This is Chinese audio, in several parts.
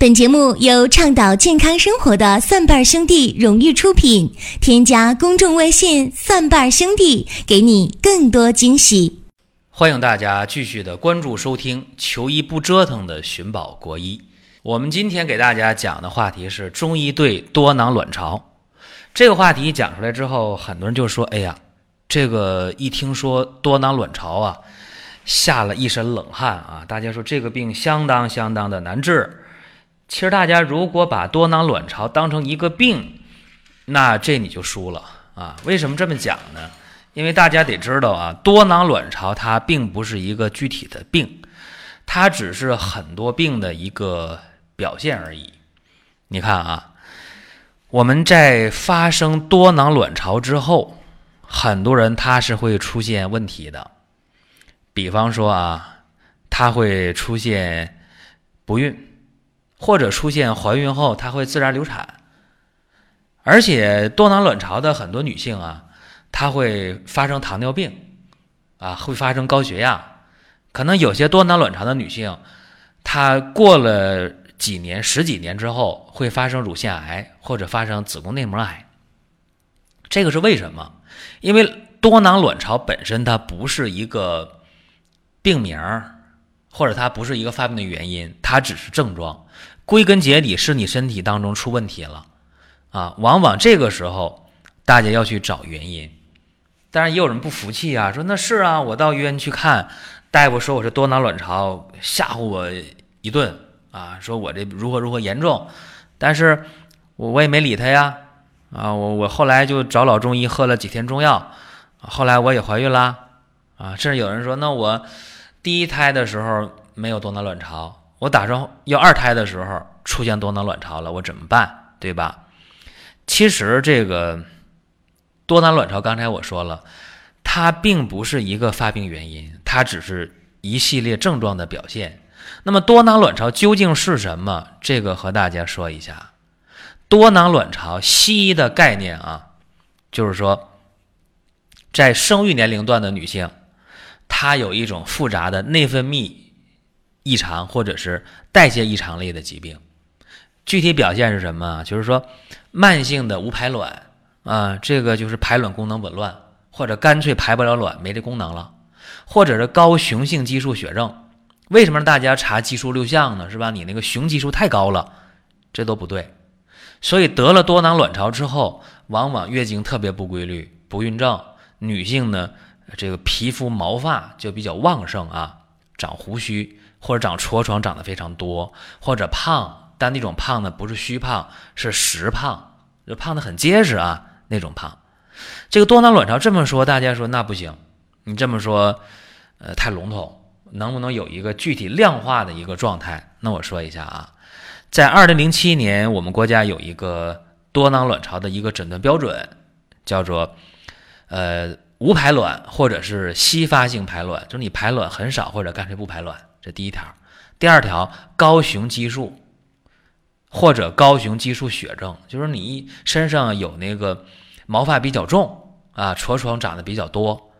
本节目由倡导健康生活的蒜瓣兄弟荣誉出品。添加公众微信“蒜瓣兄弟”，给你更多惊喜。欢迎大家继续的关注收听“求医不折腾”的寻宝国医。我们今天给大家讲的话题是中医对多囊卵巢。这个话题讲出来之后，很多人就说：“哎呀，这个一听说多囊卵巢啊，吓了一身冷汗啊！”大家说这个病相当相当的难治。其实大家如果把多囊卵巢当成一个病，那这你就输了啊！为什么这么讲呢？因为大家得知道啊，多囊卵巢它并不是一个具体的病，它只是很多病的一个表现而已。你看啊，我们在发生多囊卵巢之后，很多人他是会出现问题的，比方说啊，他会出现不孕。或者出现怀孕后，她会自然流产，而且多囊卵巢的很多女性啊，她会发生糖尿病，啊，会发生高血压，可能有些多囊卵巢的女性，她过了几年、十几年之后，会发生乳腺癌或者发生子宫内膜癌。这个是为什么？因为多囊卵巢本身它不是一个病名儿或者它不是一个发病的原因，它只是症状。归根结底是你身体当中出问题了，啊，往往这个时候大家要去找原因。当然也有人不服气啊，说那是啊，我到医院去看，大夫说我是多囊卵巢，吓唬我一顿啊，说我这如何如何严重，但是我我也没理他呀，啊，我我后来就找老中医喝了几天中药，后来我也怀孕啦，啊，甚至有人说那我第一胎的时候没有多囊卵巢。我打算要二胎的时候出现多囊卵巢了，我怎么办？对吧？其实这个多囊卵巢，刚才我说了，它并不是一个发病原因，它只是一系列症状的表现。那么多囊卵巢究竟是什么？这个和大家说一下。多囊卵巢，西医的概念啊，就是说，在生育年龄段的女性，它有一种复杂的内分泌。异常或者是代谢异常类的疾病，具体表现是什么？就是说，慢性的无排卵啊，这个就是排卵功能紊乱，或者干脆排不了卵，没这功能了，或者是高雄性激素血症。为什么大家查激素六项呢？是吧？你那个雄激素太高了，这都不对。所以得了多囊卵巢之后，往往月经特别不规律，不孕症。女性呢，这个皮肤毛发就比较旺盛啊，长胡须。或者长痤疮长得非常多，或者胖，但那种胖呢不是虚胖，是实胖，就胖的很结实啊那种胖。这个多囊卵巢这么说，大家说那不行，你这么说，呃太笼统，能不能有一个具体量化的一个状态？那我说一下啊，在二零零七年，我们国家有一个多囊卵巢的一个诊断标准，叫做呃无排卵或者是稀发性排卵，就是你排卵很少或者干脆不排卵。这第一条，第二条，高雄激素或者高雄激素血症，就是你身上有那个毛发比较重啊，痤疮长得比较多，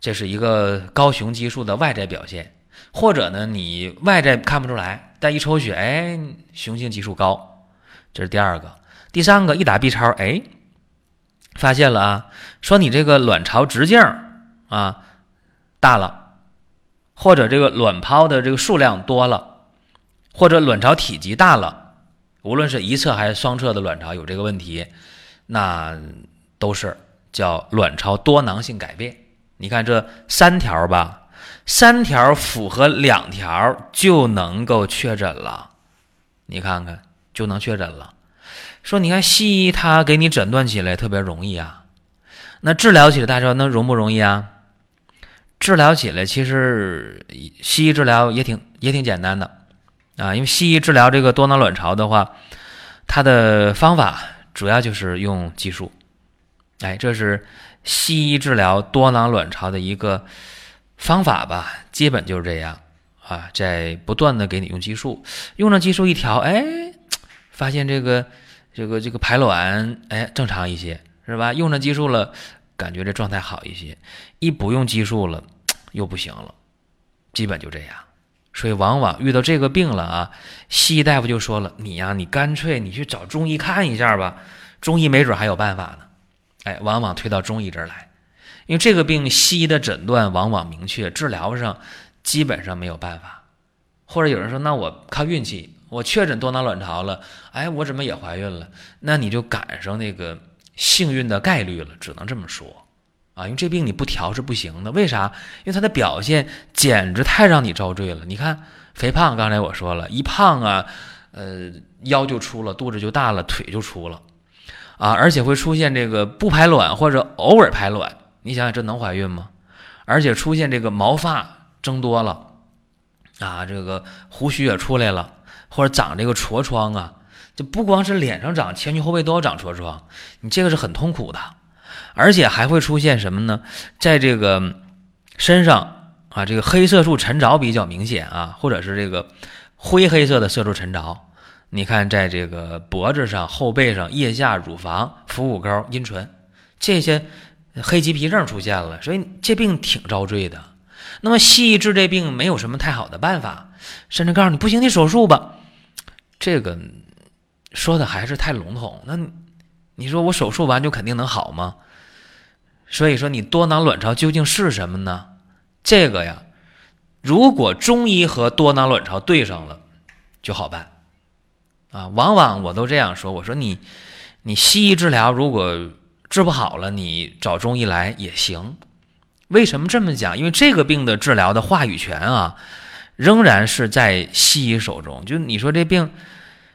这是一个高雄激素的外在表现。或者呢，你外在看不出来，但一抽血，哎，雄性激素高，这是第二个。第三个，一打 B 超，哎，发现了啊，说你这个卵巢直径啊大了。或者这个卵泡的这个数量多了，或者卵巢体积大了，无论是一侧还是双侧的卵巢有这个问题，那都是叫卵巢多囊性改变。你看这三条吧，三条符合两条就能够确诊了。你看看就能确诊了。说你看西医他给你诊断起来特别容易啊，那治疗起来大家说那容不容易啊？治疗起来，其实西医治疗也挺也挺简单的，啊，因为西医治疗这个多囊卵巢的话，它的方法主要就是用激素，哎，这是西医治疗多囊卵巢的一个方法吧，基本就是这样。啊，在不断的给你用激素，用了激素一调，哎，发现这个这个这个排卵哎正常一些，是吧？用了激素了。感觉这状态好一些，一不用激素了，又不行了，基本就这样。所以往往遇到这个病了啊，西医大夫就说了：“你呀，你干脆你去找中医看一下吧，中医没准还有办法呢。”哎，往往推到中医这儿来，因为这个病西医的诊断往往明确，治疗上基本上没有办法。或者有人说：“那我靠运气，我确诊多囊卵巢了，哎，我怎么也怀孕了？”那你就赶上那个幸运的概率了，只能这么说啊，因为这病你不调是不行的。为啥？因为它的表现简直太让你遭罪了。你看肥胖，刚才我说了一胖啊，呃，腰就粗了，肚子就大了，腿就粗了，啊，而且会出现这个不排卵或者偶尔排卵。你想想，这能怀孕吗？而且出现这个毛发增多了。啊，这个胡须也出来了，或者长这个痤疮啊，就不光是脸上长，前胸后背都要长痤疮，你这个是很痛苦的，而且还会出现什么呢？在这个身上啊，这个黑色素沉着比较明显啊，或者是这个灰黑色的色素沉着，你看在这个脖子上、后背上、腋下、乳房、腹股沟、阴唇这些黑棘皮症出现了，所以这病挺遭罪的。那么西医治这病没有什么太好的办法，甚至告诉你不行，你手术吧。这个说的还是太笼统。那你说我手术完就肯定能好吗？所以说你多囊卵巢究竟是什么呢？这个呀，如果中医和多囊卵巢对上了，就好办啊。往往我都这样说，我说你你西医治疗如果治不好了，你找中医来也行。为什么这么讲？因为这个病的治疗的话语权啊，仍然是在西医手中。就你说这病，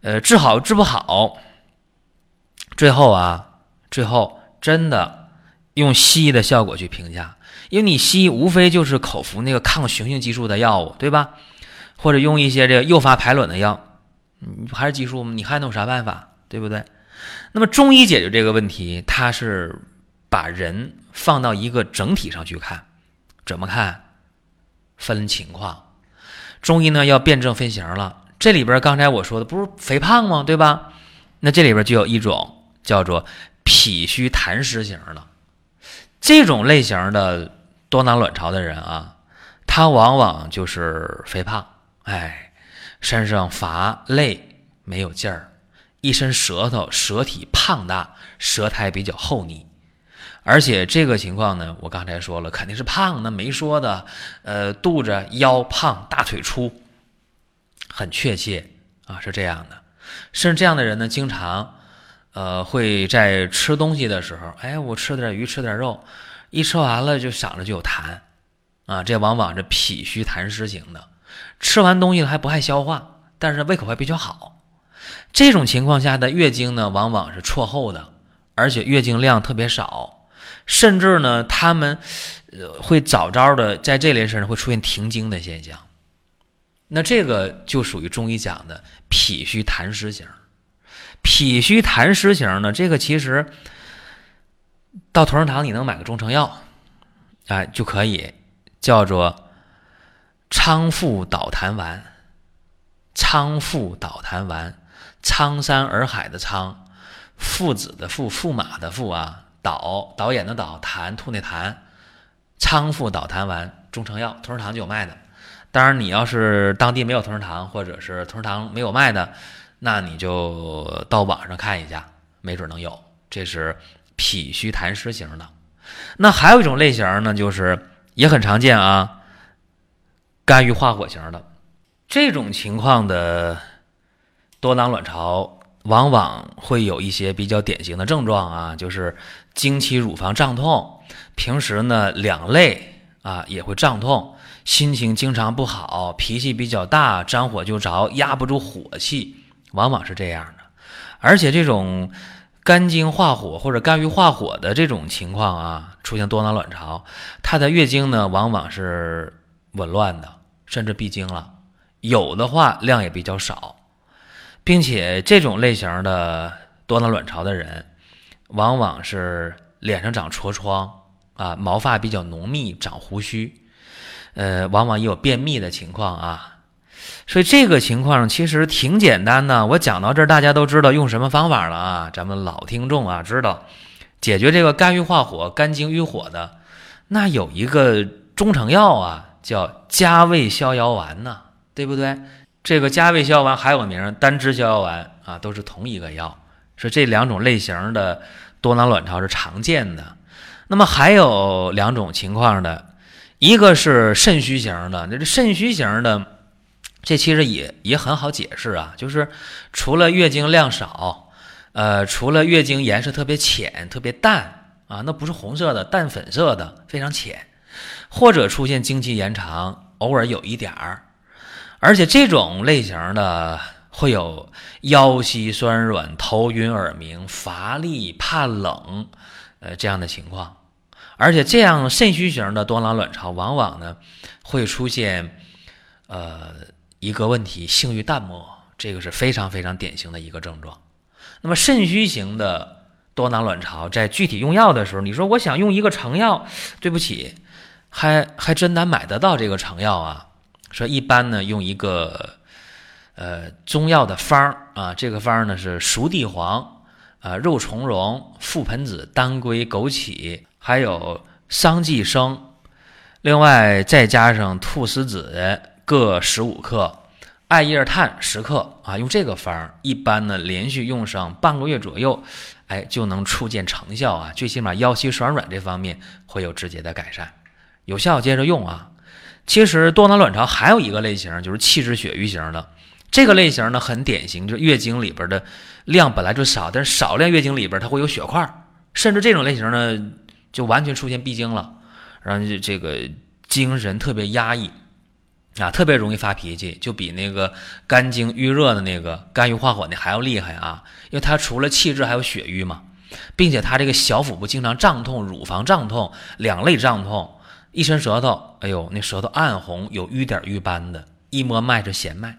呃，治好治不好，最后啊，最后真的用西医的效果去评价，因为你西医无非就是口服那个抗雄性激素的药物，对吧？或者用一些这个诱发排卵的药，你还是激素吗？你还能有啥办法？对不对？那么中医解决这个问题，它是。把人放到一个整体上去看，怎么看？分情况。中医呢要辨证分型了。这里边刚才我说的不是肥胖吗？对吧？那这里边就有一种叫做脾虚痰湿型的，这种类型的多囊卵巢的人啊，他往往就是肥胖，哎，身上乏累，没有劲儿，一身舌头，舌体胖大，舌苔比较厚腻。而且这个情况呢，我刚才说了，肯定是胖，那没说的，呃，肚子腰胖，大腿粗，很确切啊，是这样的。甚至这样的人呢，经常，呃，会在吃东西的时候，哎，我吃点鱼，吃点肉，一吃完了就嗓子就有痰，啊，这往往是脾虚痰湿型的。吃完东西还不爱消化，但是胃口还比较好。这种情况下的月经呢，往往是错后的，而且月经量特别少。甚至呢，他们呃会早早的在这类事上会出现停经的现象，那这个就属于中医讲的脾虚痰湿型。脾虚痰湿型呢，这个其实到同仁堂你能买个中成药，哎就可以，叫做昌复导痰丸。昌复导痰丸，苍山洱海的苍，父子的父，驸马的驸啊。导导演的导痰吐那痰，昌复导痰丸中成药，同仁堂就有卖的。当然，你要是当地没有同仁堂，或者是同仁堂没有卖的，那你就到网上看一下，没准能有。这是脾虚痰湿型的。那还有一种类型呢，就是也很常见啊，肝郁化火型的。这种情况的多囊卵巢。往往会有一些比较典型的症状啊，就是经期乳房胀痛，平时呢两肋啊也会胀痛，心情经常不好，脾气比较大，沾火就着，压不住火气，往往是这样的。而且这种肝经化火或者肝郁化火的这种情况啊，出现多囊卵巢，它的月经呢往往是紊乱的，甚至闭经了，有的话量也比较少。并且这种类型的多囊卵巢的人，往往是脸上长痤疮啊，毛发比较浓密，长胡须，呃，往往也有便秘的情况啊。所以这个情况其实挺简单的。我讲到这儿，大家都知道用什么方法了啊？咱们老听众啊，知道解决这个肝郁化火、肝经郁火的，那有一个中成药啊，叫加味逍遥丸呢。对不对？这个加味逍遥丸还有名单支逍遥丸啊，都是同一个药。说这两种类型的多囊卵巢是常见的。那么还有两种情况的，一个是肾虚型的，那这肾虚型的，这其实也也很好解释啊，就是除了月经量少，呃，除了月经颜色特别浅、特别淡啊，那不是红色的，淡粉色的，非常浅，或者出现经期延长，偶尔有一点儿。而且这种类型的会有腰膝酸软、头晕耳鸣、乏力、怕冷，呃这样的情况。而且这样肾虚型的多囊卵巢往往呢会出现呃一个问题，性欲淡漠，这个是非常非常典型的一个症状。那么肾虚型的多囊卵巢在具体用药的时候，你说我想用一个成药，对不起，还还真难买得到这个成药啊。说一般呢，用一个呃中药的方儿啊，这个方儿呢是熟地黄啊、肉苁蓉、覆盆子、当归、枸杞，还有桑寄生，另外再加上菟丝子各十五克，艾叶炭十克啊，用这个方儿，一般呢连续用上半个月左右，哎就能初见成效啊，最起码腰膝酸软这方面会有直接的改善，有效接着用啊。其实多囊卵巢还有一个类型，就是气滞血瘀型的。这个类型呢，很典型，就是月经里边的量本来就少，但是少量月经里边它会有血块，甚至这种类型呢，就完全出现闭经了，然后就这个精神特别压抑啊，特别容易发脾气，就比那个肝经郁热的那个肝郁化火那还要厉害啊，因为它除了气滞还有血瘀嘛，并且它这个小腹部经常胀痛，乳房胀痛，两肋胀痛。一伸舌头，哎呦，那舌头暗红，有瘀点瘀斑的。一摸脉是弦脉，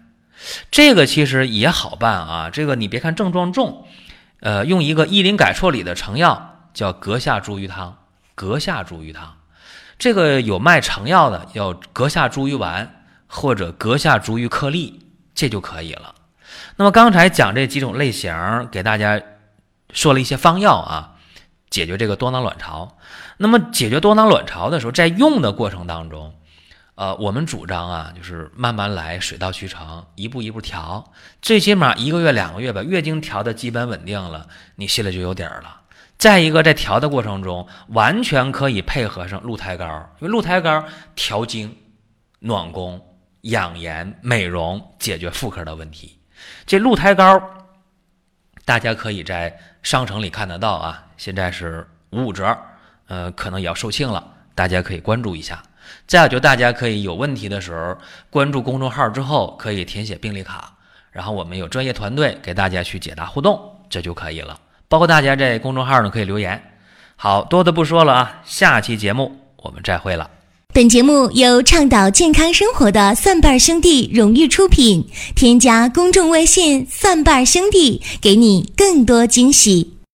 这个其实也好办啊。这个你别看症状重，呃，用一个伊林改错里的成药叫阁下茱萸汤。阁下茱萸汤，这个有卖成药的，要阁下茱萸丸或者阁下茱萸颗粒，这就可以了。那么刚才讲这几种类型，给大家说了一些方药啊。解决这个多囊卵巢，那么解决多囊卵巢的时候，在用的过程当中，呃，我们主张啊，就是慢慢来，水到渠成，一步一步调，最起码一个月、两个月把月经调的基本稳定了，你心里就有底儿了。再一个，在调的过程中，完全可以配合上鹿胎膏，因为鹿胎膏调经、暖宫、养颜、美容，解决妇科的问题。这鹿胎膏，大家可以在商城里看得到啊。现在是五五折，呃，可能也要售罄了，大家可以关注一下。再有就大家可以有问题的时候，关注公众号之后可以填写病历卡，然后我们有专业团队给大家去解答互动，这就可以了。包括大家在公众号呢可以留言。好多的不说了啊，下期节目我们再会了。本节目由倡导健康生活的蒜瓣兄弟荣誉出品，添加公众微信蒜瓣兄弟，给你更多惊喜。